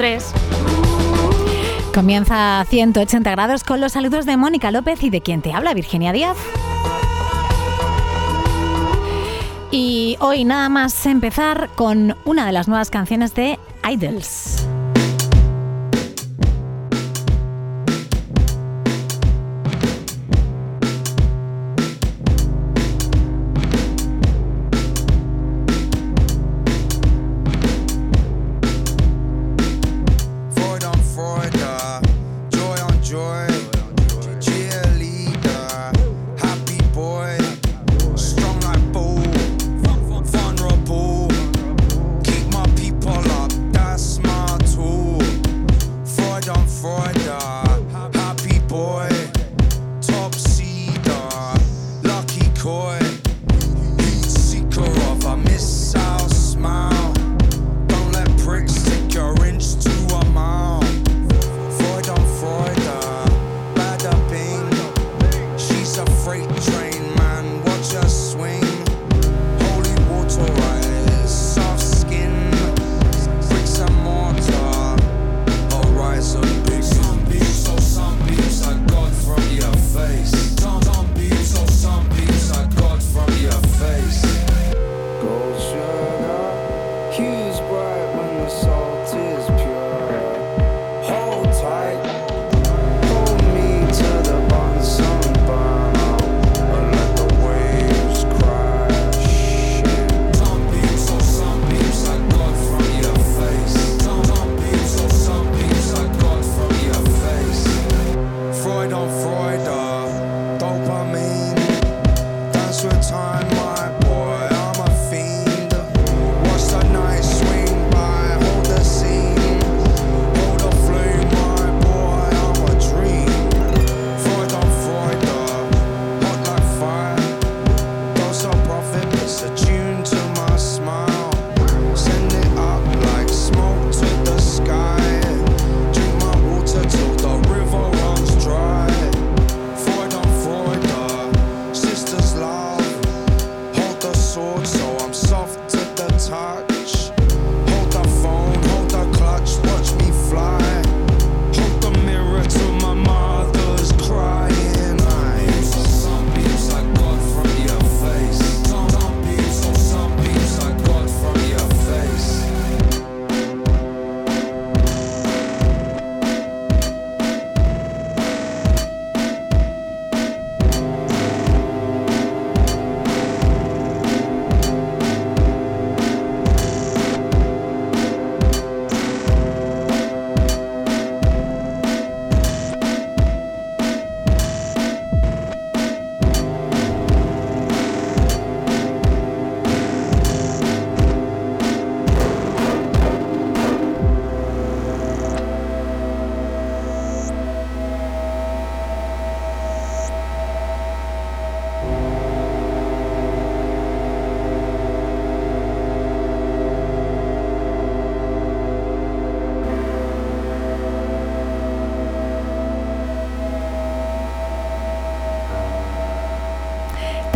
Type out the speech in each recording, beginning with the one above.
3. Comienza 180 grados con los saludos de Mónica López y de quien te habla, Virginia Díaz. Y hoy nada más empezar con una de las nuevas canciones de Idols.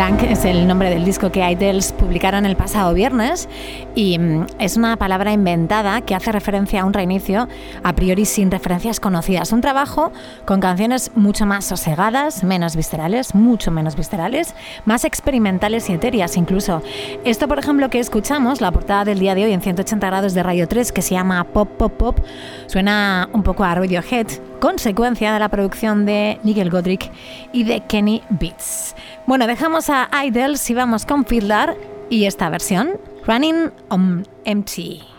Tank es el nombre del disco que Idols publicaron el pasado viernes y mm, es una palabra inventada que hace referencia a un reinicio a priori sin referencias conocidas. Un trabajo con canciones mucho más sosegadas, menos viscerales, mucho menos viscerales, más experimentales y etéreas incluso. Esto, por ejemplo, que escuchamos, la portada del día de hoy en 180 grados de Radio 3, que se llama Pop Pop Pop, suena un poco a Radiohead, consecuencia de la producción de Nigel Godric y de Kenny Beats. Bueno, dejamos a Idols y vamos con Fiddler y esta versión, Running on Empty.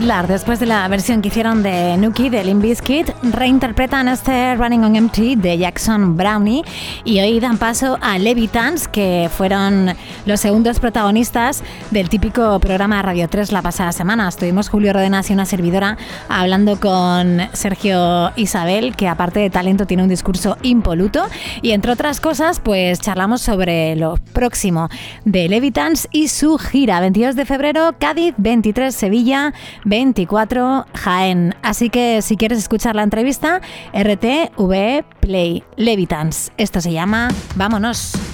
Después de la versión que hicieron de Nuki de Limp reinterpretan este Running on Empty de Jackson Brownie y hoy dan paso a Levitans, que fueron los segundos protagonistas del típico programa Radio 3 la pasada semana. Estuvimos Julio Rodenas y una servidora hablando con Sergio Isabel, que aparte de talento tiene un discurso impoluto y entre otras cosas, pues charlamos sobre lo próximo de Levitans y su gira 22 de febrero, Cádiz, 23 Sevilla, 24 Jaén. Así que si quieres escuchar la entrevista, RTV Play Levitans. Esto se llama Vámonos.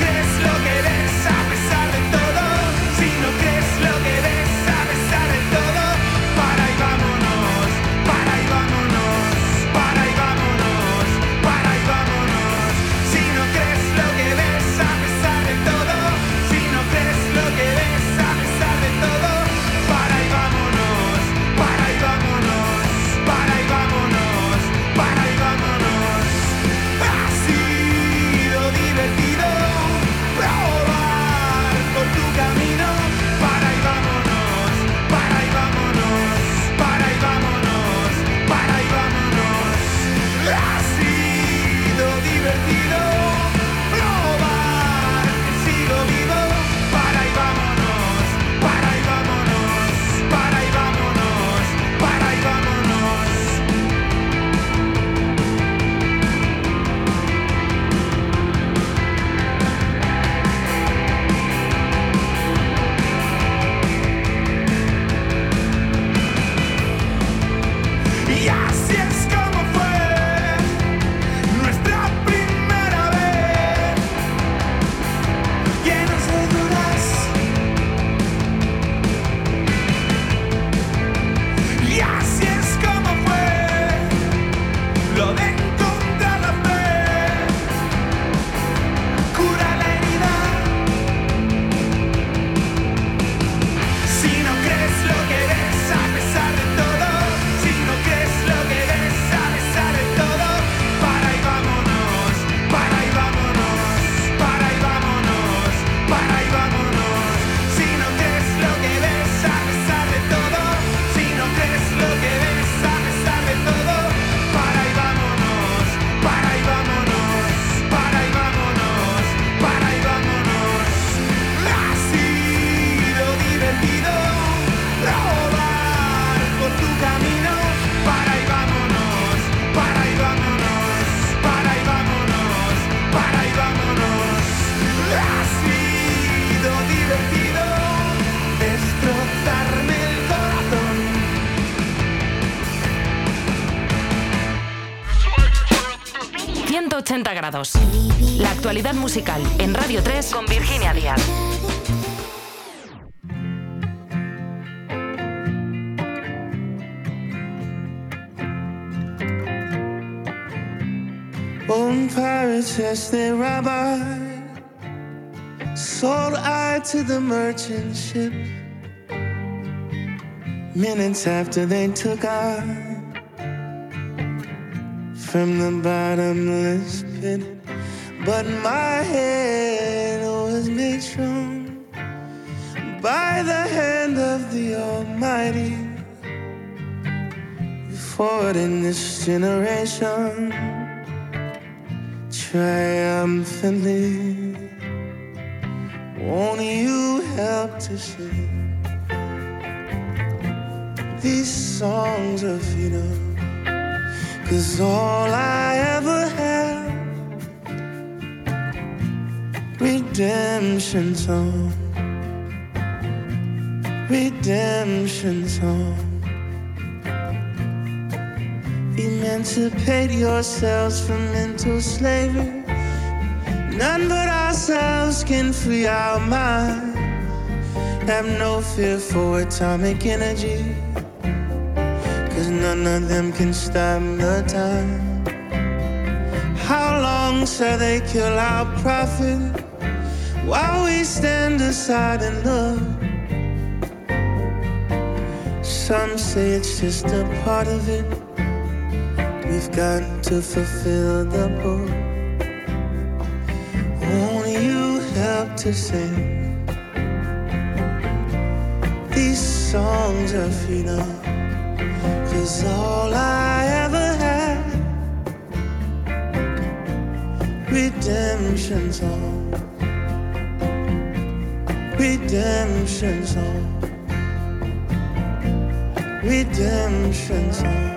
La actualidad musical en Radio 3 con Virginia Díaz. When pirates, they rob I, sold I to the merchant ship. Minutes after they took I from the bottomless pit, but my head was made strong by the hand of the Almighty. Forward in this generation, triumphantly, won't you help to sing these songs of freedom? Cause all I ever had, redemption song, redemption song. Emancipate yourselves from mental slavery. None but ourselves can free our minds. Have no fear for atomic energy. Cause none of them can stop the time. How long shall they kill our prophet while we stand aside and look? Some say it's just a part of it. We've got to fulfill the book. Won't you help to sing these songs of freedom? Cause all I ever had, redemption song, redemption song, redemption song.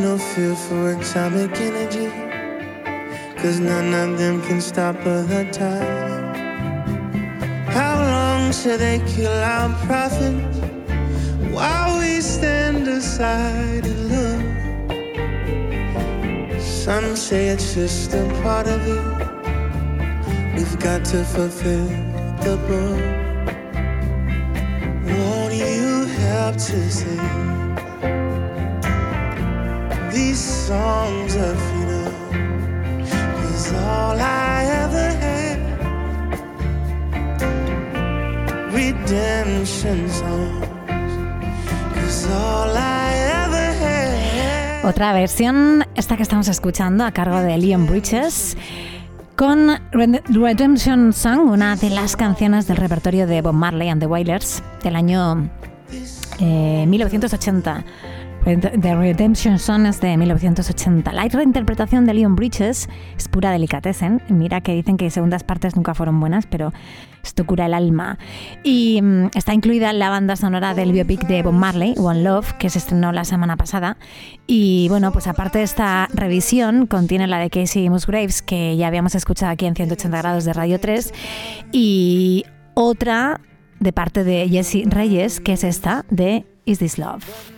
No fear for atomic energy. Cause none of them can stop other time. How long shall they kill our prophets while we stand aside and look? Some say it's just a part of it. We've got to fulfill the book. Won't you help to sing songs of freedom? Cause all I ever had, redemption songs. Cause all I ever had. Otra versión, esta que estamos escuchando a cargo de Leon Bridges, con Red- Redemption Song, una de las canciones del repertorio de Bob Marley and the Wailers del año eh, 1980. The Redemption Song es de 1980. La reinterpretación de Leon Bridges es pura delicatessen. Mira que dicen que segundas partes nunca fueron buenas, pero esto cura el alma. Y mm, está incluida en la banda sonora del biopic de Bob Marley, One Love, que se estrenó la semana pasada. Y bueno, pues aparte de esta revisión, contiene la de Casey Musgraves, que ya habíamos escuchado aquí en 180 grados de Radio 3, y otra de parte de Jesse Reyes, que es esta de Is This Love.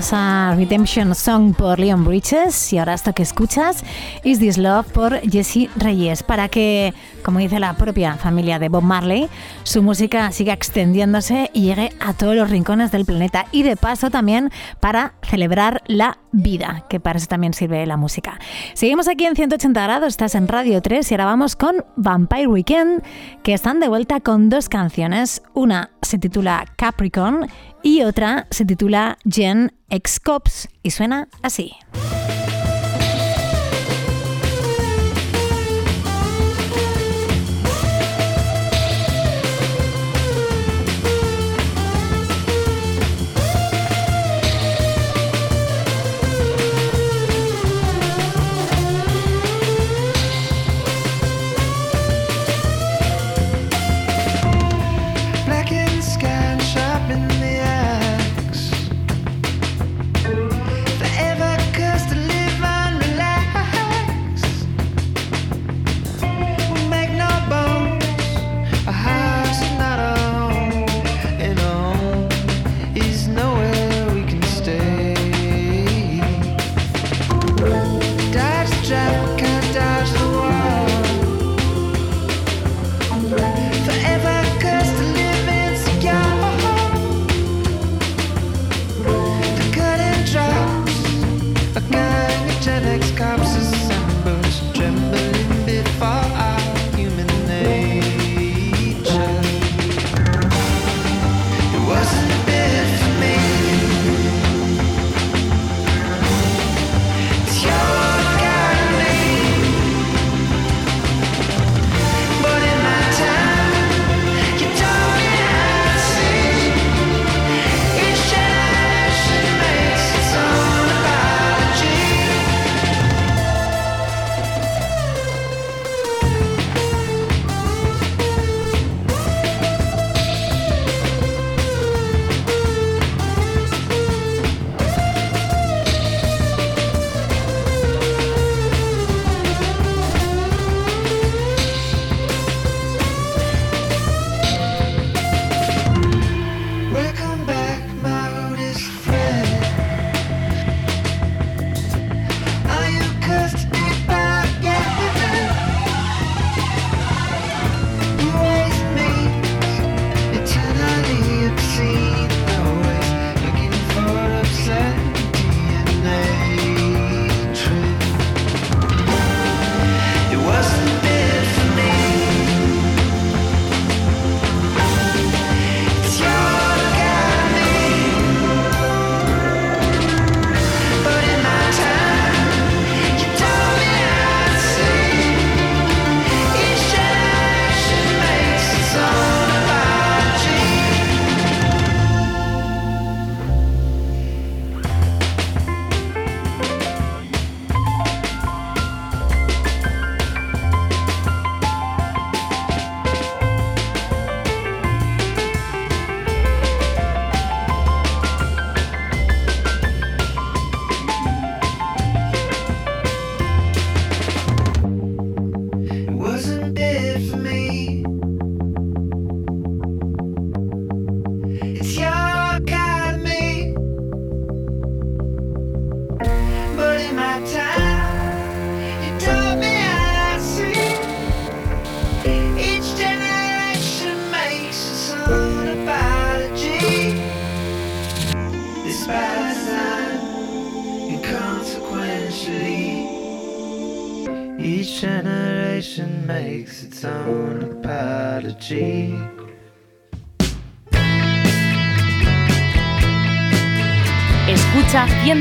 Redemption Song por Leon Bridges y ahora esto que escuchas Is This Love por Jesse Reyes para que, como dice la propia familia de Bob Marley, su música siga extendiéndose y llegue a todos los rincones del planeta. Y de paso también para celebrar la vida, que para eso también sirve la música. Seguimos aquí en 180 grados, estás en Radio 3 y ahora vamos con Vampire Weekend, que están de vuelta con dos canciones. Una se titula Capricorn y otra se titula Gen X Cops y suena así.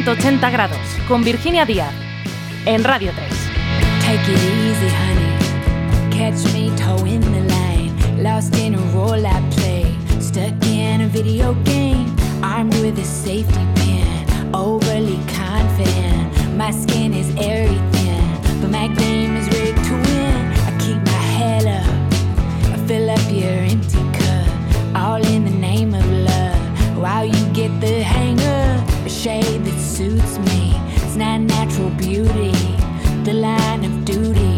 180 grados con Virginia Díaz en Radio 3. Take it easy, honey. Catch me the line. Lost in a role I play. Stuck in a video game. Armed with a safety pin. Overly confident. My skin is airy thin. But my game is rigged to win. I keep my head up. I fill up your empty cup. All in the name of love. While you get the hang suits me. It's not natural beauty. The line of duty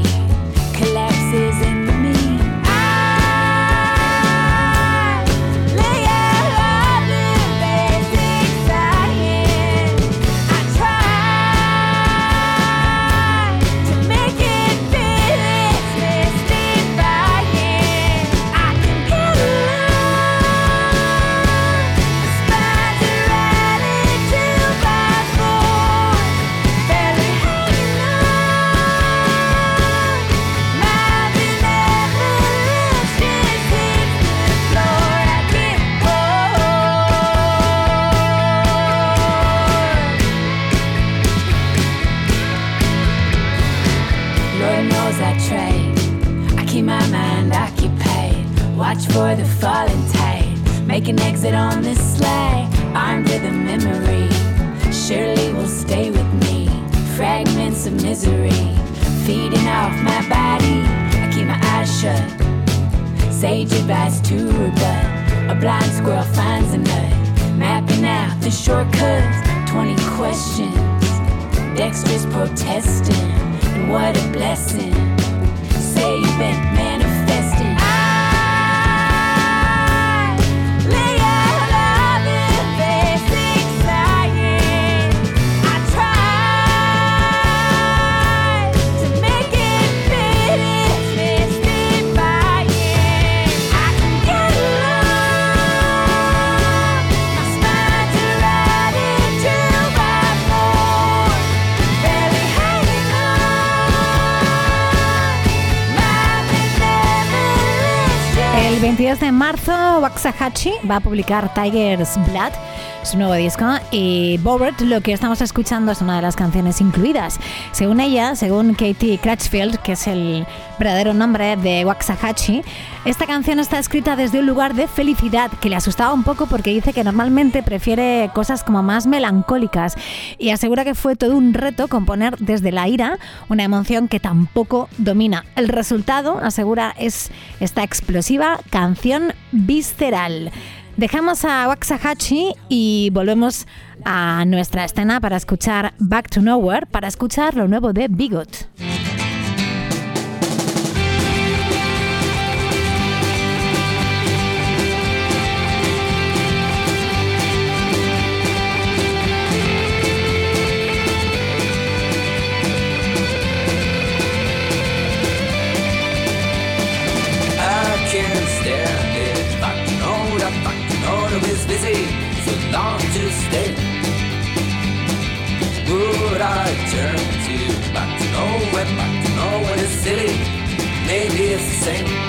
Waxahachie va a publicar Tiger's Blood, su nuevo disco, y Bobert, lo que estamos escuchando es una de las canciones incluidas. Según ella, según Katie Crutchfield, que es el verdadero nombre de Waxahachie, esta canción está escrita desde un lugar de felicidad que le asustaba un poco porque dice que normalmente prefiere cosas como más melancólicas y asegura que fue todo un reto componer desde la ira una emoción que tampoco domina. El resultado, asegura, es esta explosiva canción visceral. Dejamos a Waxahachie y volvemos a nuestra escena para escuchar Back to Nowhere, para escuchar lo nuevo de Bigot. Long to stay. Would I turn to back to nowhere, back to nowhere is silly? Maybe it's the same.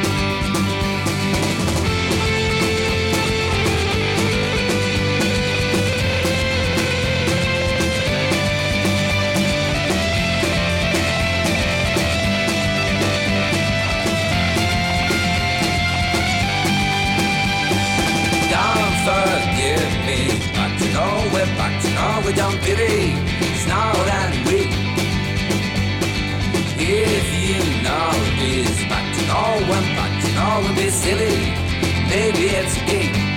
To nowhere, don't pity. Snarl and weak. If you know this, back to nowhere, back to nowhere, be silly. Maybe it's a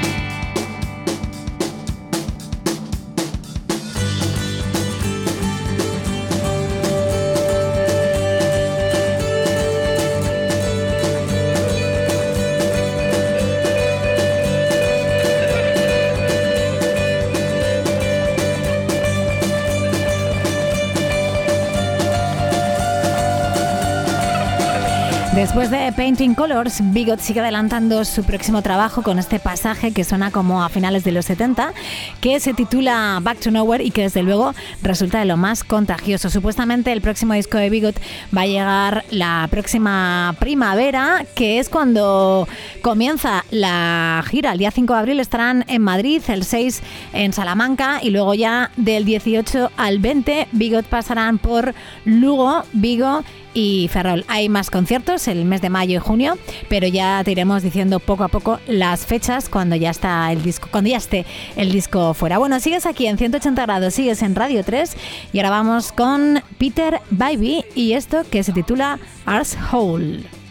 Después de Painting Colors, Bigot sigue adelantando su próximo trabajo con este pasaje que suena como a finales de los 70, que se titula Back to Nowhere y que desde luego resulta de lo más contagioso. Supuestamente el próximo disco de Bigot va a llegar la próxima primavera, que es cuando comienza la gira. El día 5 de abril estarán en Madrid, el 6 en Salamanca y luego ya del 18 al 20 Bigot pasarán por Lugo, Vigo y Ferrol. Hay más conciertos el mes de mayo y junio, pero ya te iremos diciendo poco a poco las fechas cuando ya está el disco, cuando ya esté el disco fuera. Bueno, sigues aquí en 180 grados, sigues en Radio 3 y ahora vamos con Peter Baby y esto que se titula Ars Hole.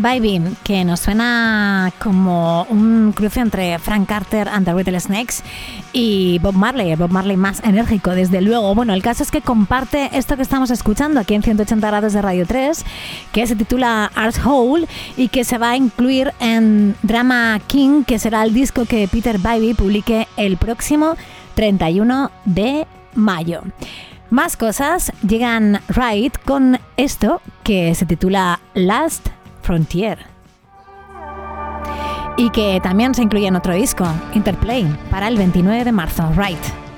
By que nos suena como un cruce entre Frank Carter and the Rattlesnakes y Bob Marley, Bob Marley más enérgico, desde luego. Bueno, el caso es que comparte esto que estamos escuchando aquí en 180 grados de Radio 3, que se titula Art Hole y que se va a incluir en Drama King, que será el disco que Peter Bybee publique el próximo 31 de mayo. Más cosas llegan Right con esto que se titula Last Frontier. Y que también se incluye en otro disco, Interplay, para el 29 de marzo, Right.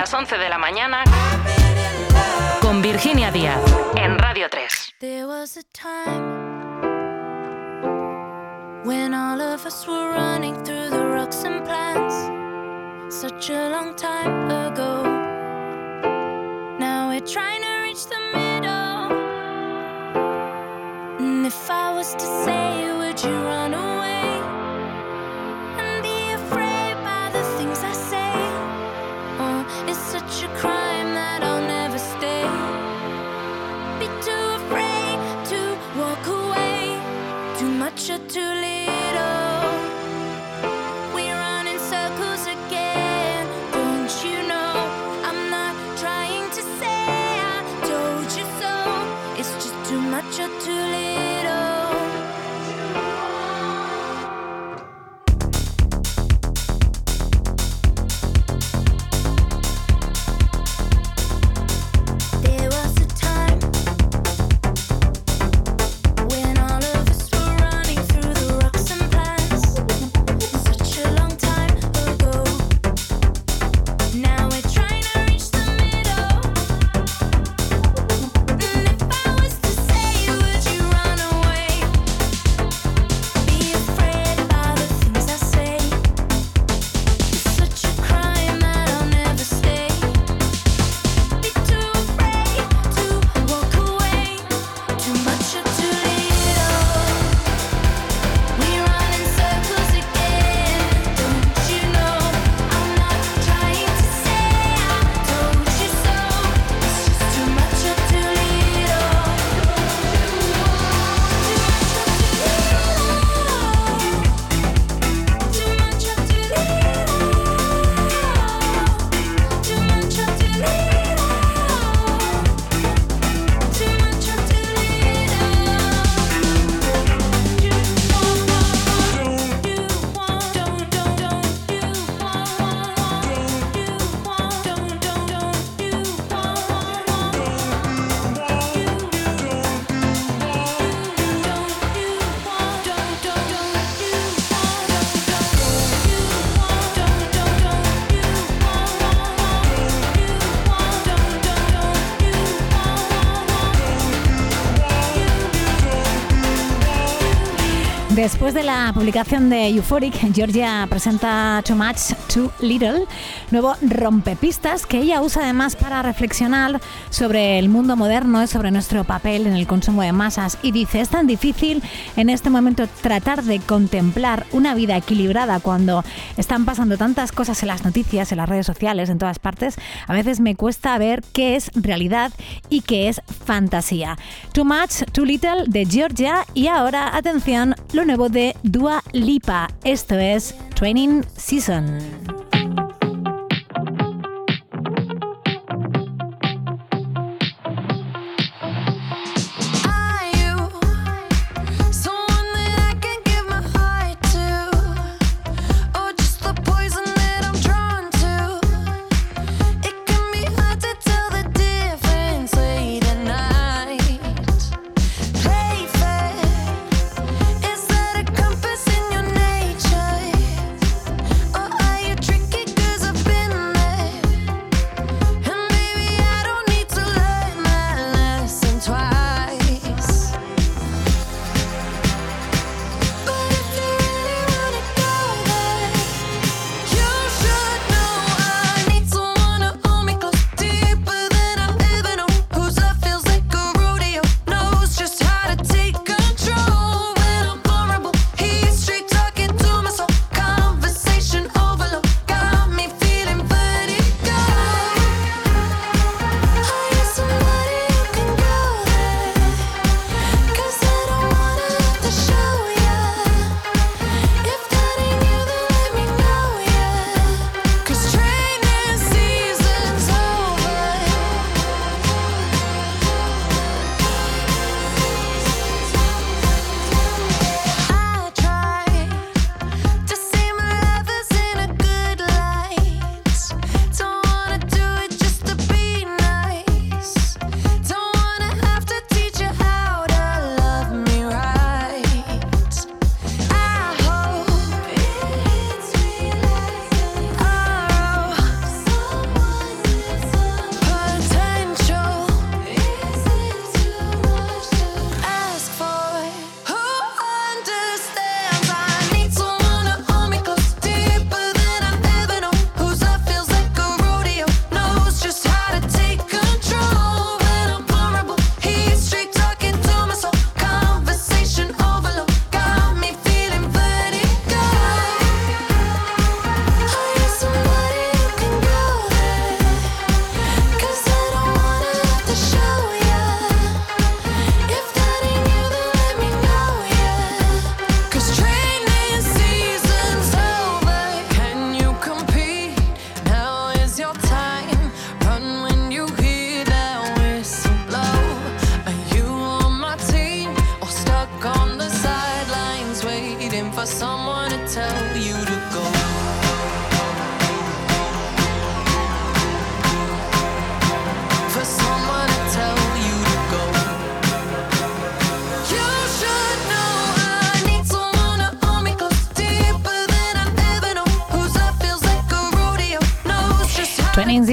Las 11 de la mañana con Virginia Díaz en Radio 3. There was a time when all of us were running through the rocks and plants. Such a long time ago. Now we're trying to reach the middle. And if I was to say, would you run away? Después de la publicación de Euphoric, Georgia presenta Too Much, Too Little, nuevo rompepistas que ella usa además para reflexionar sobre el mundo moderno y sobre nuestro papel en el consumo de masas. Y dice, es tan difícil en este momento tratar de contemplar una vida equilibrada cuando están pasando tantas cosas en las noticias, en las redes sociales, en todas partes. A veces me cuesta ver qué es realidad y qué es fantasía. Too Much, Too Little de Georgia y ahora, atención, lo nuevo de Dua Lipa. Esto es Training Season.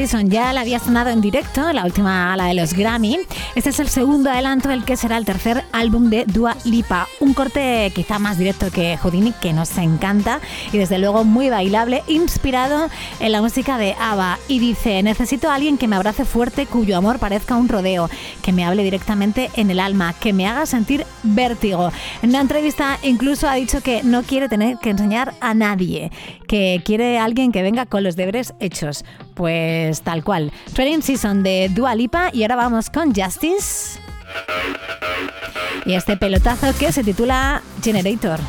Season ya la había sonado en directo, la última, la de los Grammy. Este es el segundo adelanto del que será el tercer álbum de Dua Lipa. Un corte quizá más directo que Houdini, que nos encanta y desde luego muy bailable, inspirado en la música de ABBA. Y dice, necesito a alguien que me abrace fuerte, cuyo amor parezca un rodeo, que me hable directamente en el alma, que me haga sentir vértigo. En una entrevista incluso ha dicho que no quiere tener que enseñar a nadie, que quiere alguien que venga con los deberes hechos. Pues tal cual. Trading Season de Dua Lipa y ahora vamos con Justice. Y este pelotazo que se titula Generator.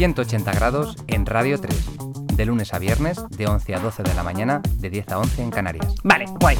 180 grados en Radio 3. De lunes a viernes, de 11 a 12 de la mañana, de 10 a 11 en Canarias. Vale, guay.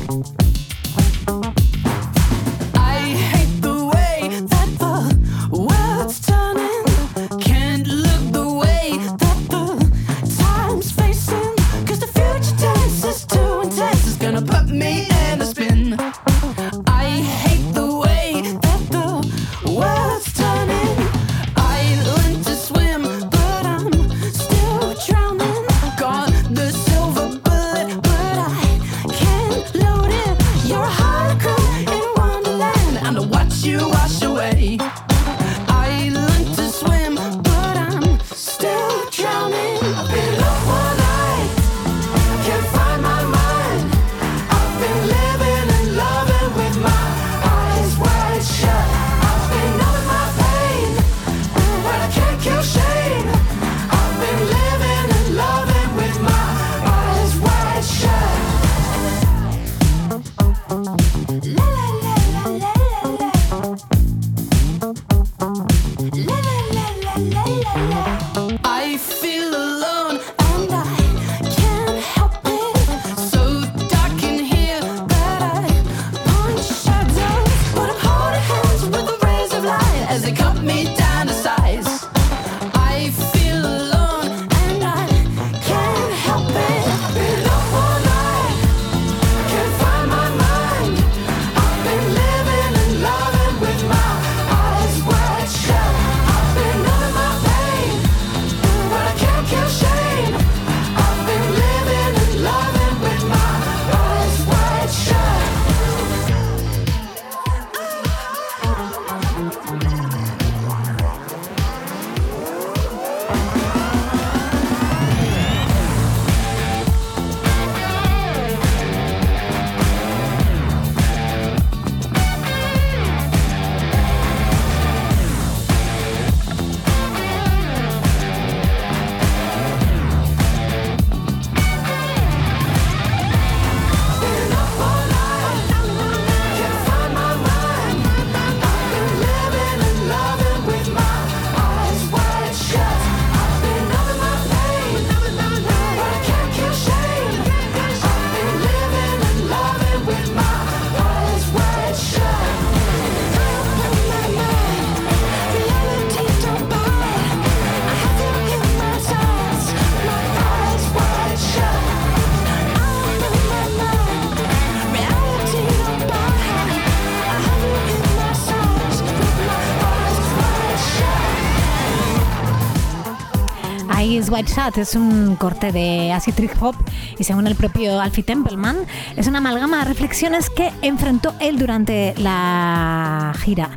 White Shut es un corte de acid trip hop y según el propio Alfie Templeman es una amalgama de reflexiones que enfrentó él durante la gira.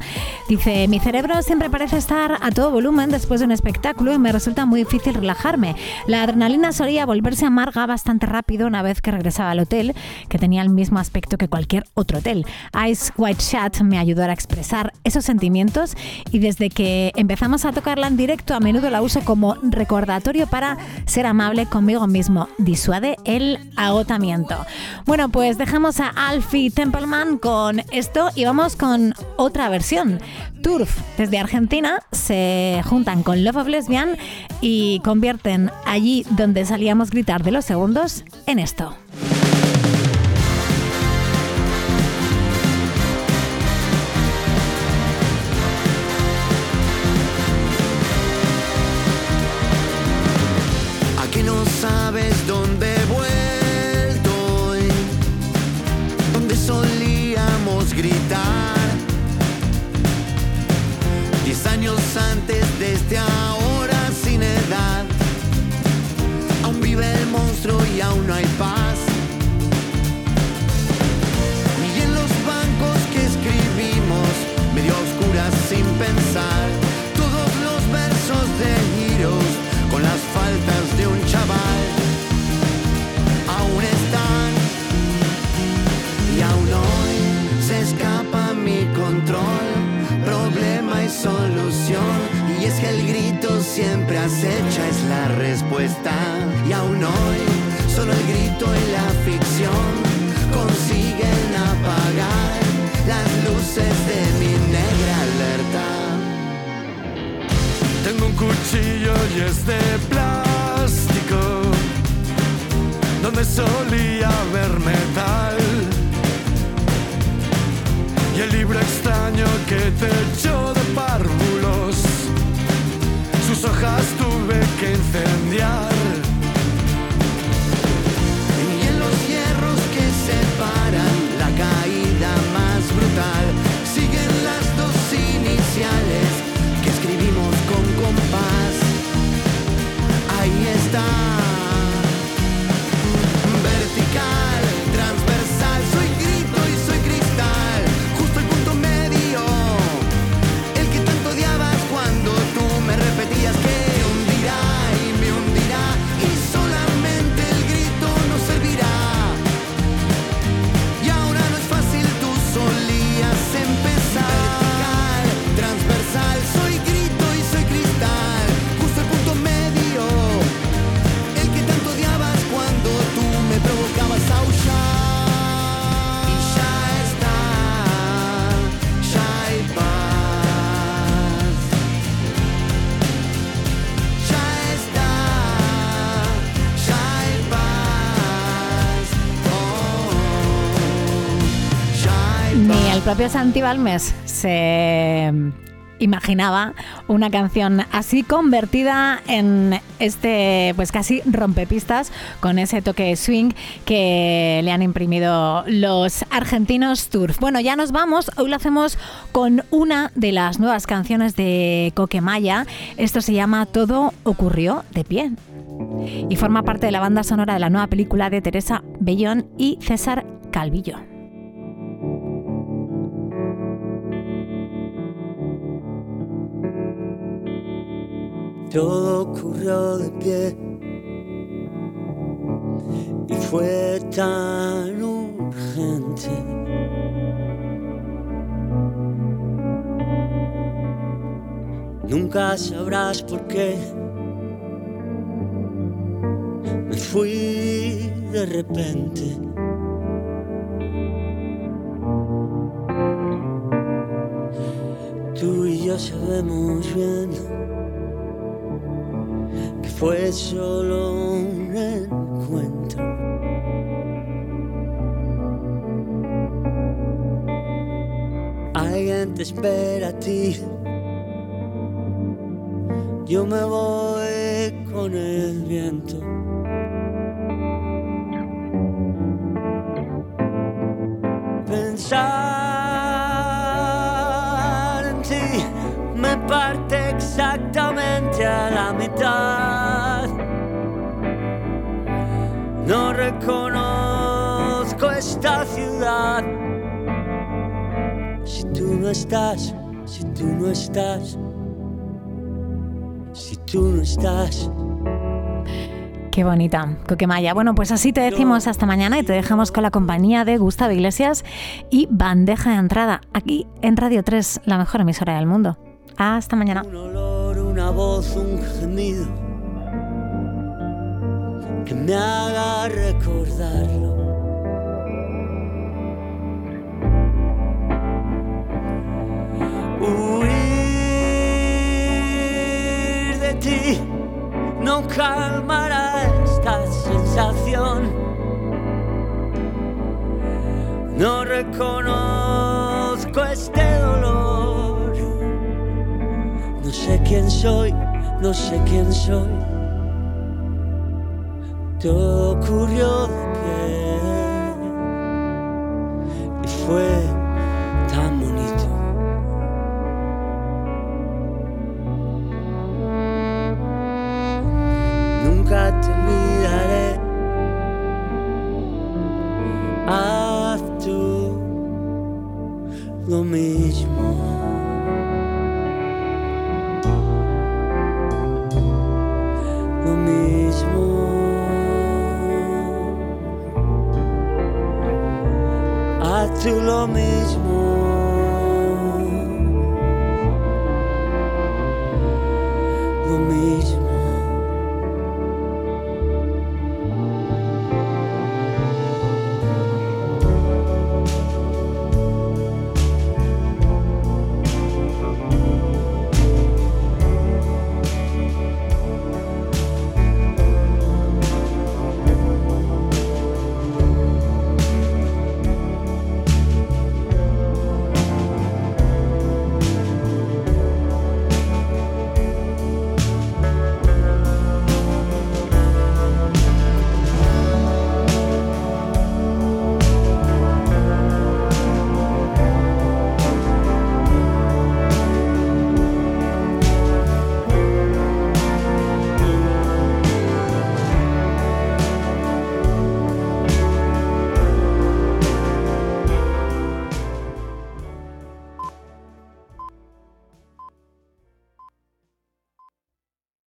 Dice, mi cerebro siempre parece estar a todo volumen después de un espectáculo y me resulta muy difícil relajarme. La adrenalina solía volverse amarga bastante rápido una vez que regresaba al hotel, que tenía el mismo aspecto que cualquier otro hotel. Eyes White Shut me ayudó a expresar esos sentimientos y desde que empezamos a tocarla en directo a menudo la uso como recordatorio para ser amable conmigo mismo. Disuade el agotamiento. Bueno, pues dejamos a Alfie Templeman con esto y vamos con otra versión. Turf desde Argentina se juntan con Love of Lesbian y convierten allí donde salíamos gritar de los segundos en esto. Siempre acecha, es la respuesta. Y aún hoy, solo el grito y la ficción consiguen apagar las luces de mi negra alerta. Tengo un cuchillo calles de plástico donde solía haber metal. Y el libro extraño hojas tuve que incendiar. Propio Santi Balmes se imaginaba una canción así convertida en este pues casi rompepistas con ese toque swing que le han imprimido los argentinos Turf. Bueno, ya nos vamos, hoy lo hacemos con una de las nuevas canciones de Coquemaya. Esto se llama Todo ocurrió de pie y forma parte de la banda sonora de la nueva película de Teresa Bellón y César Calvillo. Todo ocurrió de pie y fue tan urgente. Nunca sabrás por qué me fui de repente. Tú y yo sabemos bien fue solo un encuentro. Alguien te espera a ti. Yo me voy con el viento. Pensar en ti me parte exactamente a la mitad. No reconozco esta ciudad. Si tú no estás, si tú no estás, si tú no estás. Qué bonita, Coquemaya. Bueno, pues así te decimos hasta mañana y te dejamos con la compañía de Gustavo Iglesias y Bandeja de Entrada, aquí en Radio 3, la mejor emisora del mundo. Hasta mañana. Un olor, una voz, un gemido que me haga recordarlo. Huir de ti no calmará esta sensación. No reconozco este dolor. No sé quién soy, no sé quién soy. Todo ocurrió pie y fue